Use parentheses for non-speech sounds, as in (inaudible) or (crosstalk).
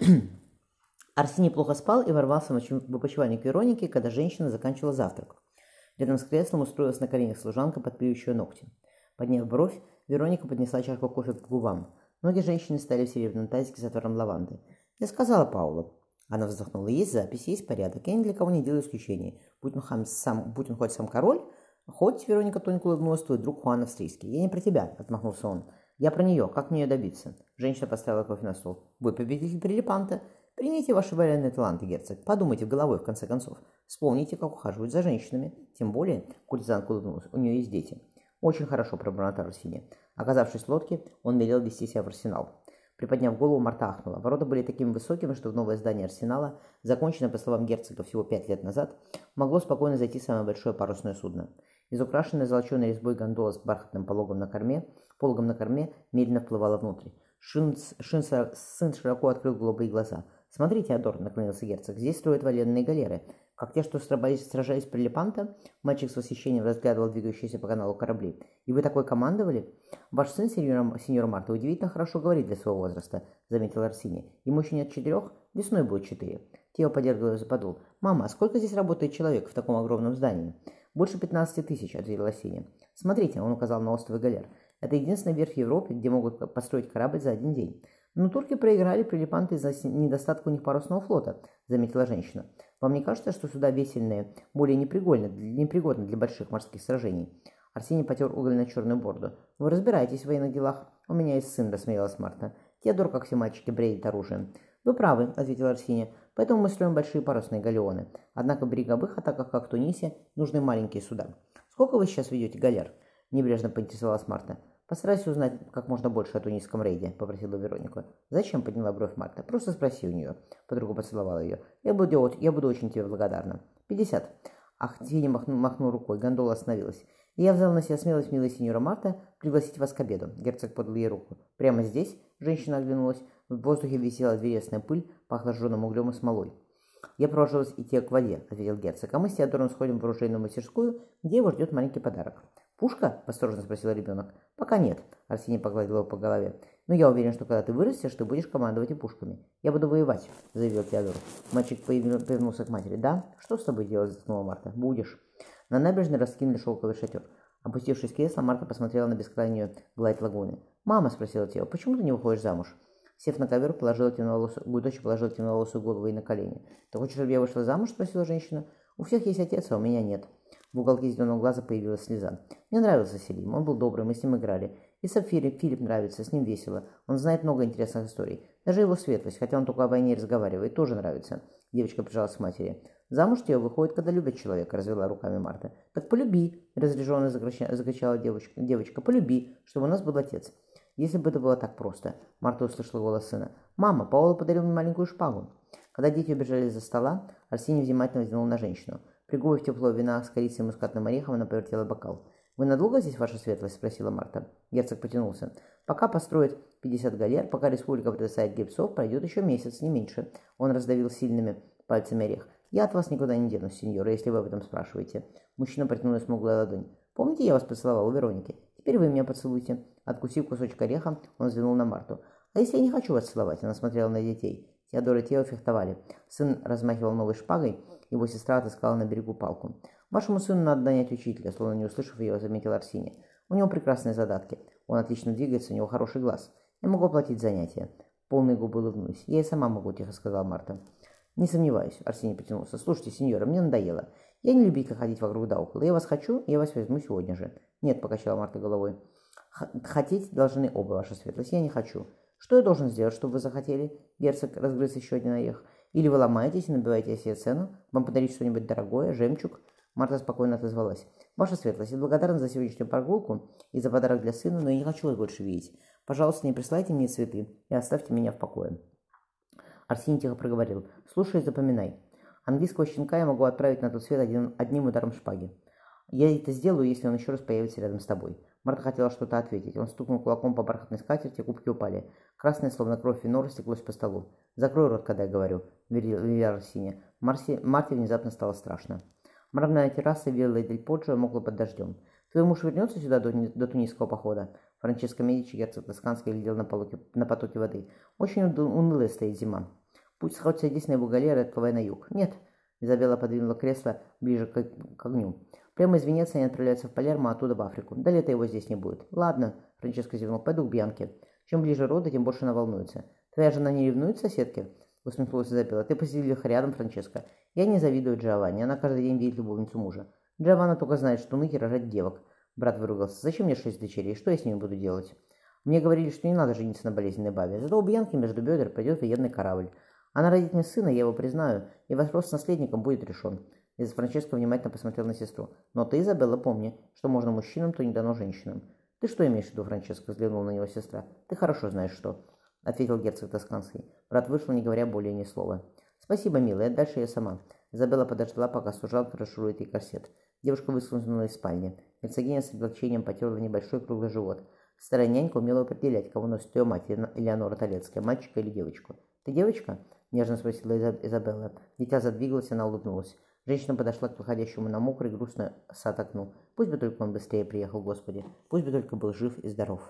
(clears throat) Арсений плохо спал и ворвался в опочивальник к Веронике, когда женщина заканчивала завтрак. Рядом с креслом устроилась на коленях служанка, подпиливающая ногти. Подняв бровь, Вероника поднесла чашку кофе к губам. Ноги женщины стали в серебряном тазике с отваром лаванды. «Я сказала Паулу». Она вздохнула. «Есть запись, есть порядок. Я ни для кого не делаю исключений. Будь он, сам, будь он хоть сам король, хоть Вероника тоненько улыбнулась, твой друг Хуан Австрийский. Я не про тебя», — отмахнулся он. «Я про нее. Как мне ее добиться?» Женщина поставила кофе на стол. «Вы победитель Прилипанта. Примите ваши военные таланты, герцог. Подумайте головой, в конце концов. Вспомните, как ухаживать за женщинами. Тем более, куртизанка улыбнулась, у нее есть дети. Очень хорошо, пробормотал Арсений. Оказавшись в лодке, он велел вести себя в арсенал. Приподняв голову, Марта ахнула. Ворота были такими высокими, что в новое здание арсенала, законченное, по словам герцога, всего пять лет назад, могло спокойно зайти самое большое парусное судно. Из украшенной золоченой резьбой гондола с бархатным пологом на корме, пологом на корме медленно вплывала внутрь. Шин, шин, сын широко открыл голубые глаза – «Смотрите, Адор», — наклонился герцог, — «здесь строят военные галеры. Как те, что сражались, при Лепанто?» Мальчик с восхищением разглядывал двигающиеся по каналу корабли. «И вы такой командовали?» «Ваш сын, сеньор, сеньор Марта, удивительно хорошо говорит для своего возраста», — заметил Арсини. «Ему еще нет четырех? Весной будет четыре». Тео подергал за подул. «Мама, а сколько здесь работает человек в таком огромном здании?» «Больше пятнадцати тысяч», — ответил Арсини. «Смотрите», — он указал на остров Галер. «Это единственная верфь в Европе, где могут построить корабль за один день. «Но турки проиграли прилипанты из-за недостатка у них парусного флота», — заметила женщина. «Вам не кажется, что суда весельные более непригодны, непригодны для больших морских сражений?» Арсений потер угольно-черную борду. «Вы разбираетесь в военных делах?» «У меня есть сын», — рассмеялась Марта. «Теодор, как все мальчики, бреет оружием». «Вы правы», — ответил Арсений. «Поэтому мы строим большие парусные галеоны. Однако в береговых атаках, как в Тунисе, нужны маленькие суда». «Сколько вы сейчас ведете галер?» — небрежно поинтересовалась Марта. «Постарайся узнать как можно больше о тунисском рейде», — попросила Вероника. «Зачем?» — подняла бровь Марта. «Просто спроси у нее». Подруга поцеловала ее. «Я буду, я буду очень тебе благодарна». «Пятьдесят». Ах, Тини махнул, махнул рукой. Гондола остановилась. Я взял на себя смелость, милая сеньора Марта, пригласить вас к обеду. Герцог подал ей руку. Прямо здесь женщина оглянулась. В воздухе висела древесная пыль, пахло жженым углем и смолой. «Я провожу вас идти к воде», — ответил герцог. «А мы с Теодором сходим в оружейную мастерскую, где его ждет маленький подарок». «Пушка?» – осторожно спросил ребенок. «Пока нет», – Арсений погладил его по голове. «Но я уверен, что когда ты вырастешь, ты будешь командовать и пушками. Я буду воевать», – заявил Теодор. Мальчик повернулся к матери. «Да? Что с тобой делать?» – заткнула Марта. «Будешь». На набережной раскинули шелковый шатер. Опустившись в кресло, Марта посмотрела на бескрайнюю гладь лагуны. «Мама», – спросила Тео, – «почему ты не выходишь замуж?» Сев на ковер, положила темноволосую, дочь положила темноволосую голову ей на колени. «Ты хочешь, чтобы я вышла замуж?» – спросила женщина. «У всех есть отец, а у меня нет». В уголке зеленого глаза появилась слеза. Мне нравился Селим, он был добрый, мы с ним играли. И Сапфире Филипп нравится, с ним весело. Он знает много интересных историй. Даже его светлость, хотя он только о войне разговаривает, тоже нравится. Девочка прижалась к матери. Замуж тебе выходит, когда любят человека, развела руками Марта. Так полюби, разряженно закричала девочка. Девочка, полюби, чтобы у нас был отец. Если бы это было так просто. Марта услышала голос сына. «Мама, Паула подарил мне маленькую шпагу». Когда дети убежали за стола, Арсений внимательно взглянул на женщину. Пригубив тепло вина с корицей и мускатным орехом, она повертела бокал. «Вы надолго здесь, ваша светлость?» – спросила Марта. Герцог потянулся. «Пока построят 50 галер, пока республика предоставит гипсов, пройдет еще месяц, не меньше». Он раздавил сильными пальцами орех. «Я от вас никуда не денусь, сеньора, если вы об этом спрашиваете». Мужчина протянул смуглую ладонь. «Помните, я вас поцеловал у Вероники? Теперь вы меня поцелуйте». Откусив кусочек ореха, он взглянул на Марту. «А если я не хочу вас целовать?» Она смотрела на детей. Теодор и Тео фехтовали. Сын размахивал новой шпагой, его сестра отыскала на берегу палку. «Вашему сыну надо нанять учителя», словно не услышав ее, заметил Арсений. «У него прекрасные задатки. Он отлично двигается, у него хороший глаз. Я могу оплатить занятия». Полные губы улыбнулись. «Я и сама могу», – тихо сказала Марта. «Не сомневаюсь», – Арсений потянулся. «Слушайте, сеньора, мне надоело. Я не любитель ходить вокруг да около. Я вас хочу, я вас возьму сегодня же». «Нет», – покачала Марта головой. «Хотеть должны оба, ваша светлость. Я не хочу. Что я должен сделать, чтобы вы захотели?» Герцог разгрыз еще один орех. «Или вы ломаетесь и набиваете себе цену? Вам подарить что-нибудь дорогое? Жемчуг?» Марта спокойно отозвалась. «Ваша светлость, я благодарна за сегодняшнюю прогулку и за подарок для сына, но я не хочу вас больше видеть. Пожалуйста, не присылайте мне цветы и оставьте меня в покое». Арсений тихо проговорил. «Слушай и запоминай. Английского щенка я могу отправить на тот свет один, одним ударом шпаги. Я это сделаю, если он еще раз появится рядом с тобой. Марта хотела что-то ответить. Он стукнул кулаком по бархатной скатерти, губки упали. Красное, словно кровь вино, растеклось по столу. «Закрой рот, когда я говорю», — велела Арсения. Марси... Марте внезапно стало страшно. Мраморная терраса Вилла Дель Поджо мокла под дождем. «Твой муж вернется сюда до, до тунисского похода?» Франческо Медичи, герцог Тосканский, глядел на, полуке, на потоке воды. «Очень унылая стоит зима». Пусть сходится единственной его галеры, отплывая на юг. Нет. Изабелла подвинула кресло ближе к, к огню. Прямо из Венеции они отправляются в Палермо, а оттуда в Африку. Да лета его здесь не будет. Ладно, Франческо зевнул, пойду к Бьянке. Чем ближе роды, тем больше она волнуется. Твоя жена не ревнует соседке? Усмехнулась Изабелла. Ты посидели их рядом, Франческо. Я не завидую Джованни. Она каждый день видит любовницу мужа. Джованна только знает, что ныть и рожать девок. Брат выругался. Зачем мне шесть дочерей? Что я с ними буду делать? Мне говорили, что не надо жениться на болезненной бабе. Зато у Бьянки между бедер пойдет военный корабль. Она родит мне сына, я его признаю, и вопрос с наследником будет решен. Из Франческо внимательно посмотрел на сестру. Но ты, Изабелла, помни, что можно мужчинам, то не дано женщинам. Ты что имеешь в виду, Франческо? Взглянула на него сестра. Ты хорошо знаешь, что. Ответил герцог Тосканский. Брат вышел, не говоря более ни слова. Спасибо, милая, дальше я сама. Изабелла подождала, пока служанка расшурует ей корсет. Девушка выскользнула из спальни. Герцогиня с облегчением потерла небольшой круглый живот. Старая нянька умела определять, кого носит ее мать, Элеонора Толецкая, мальчика или девочку. «Ты девочка?» – нежно спросила Изабелла. Дитя задвигалось, она улыбнулась. Женщина подошла к выходящему на мокрый грустный сад окну. Пусть бы только он быстрее приехал, Господи. Пусть бы только был жив и здоров.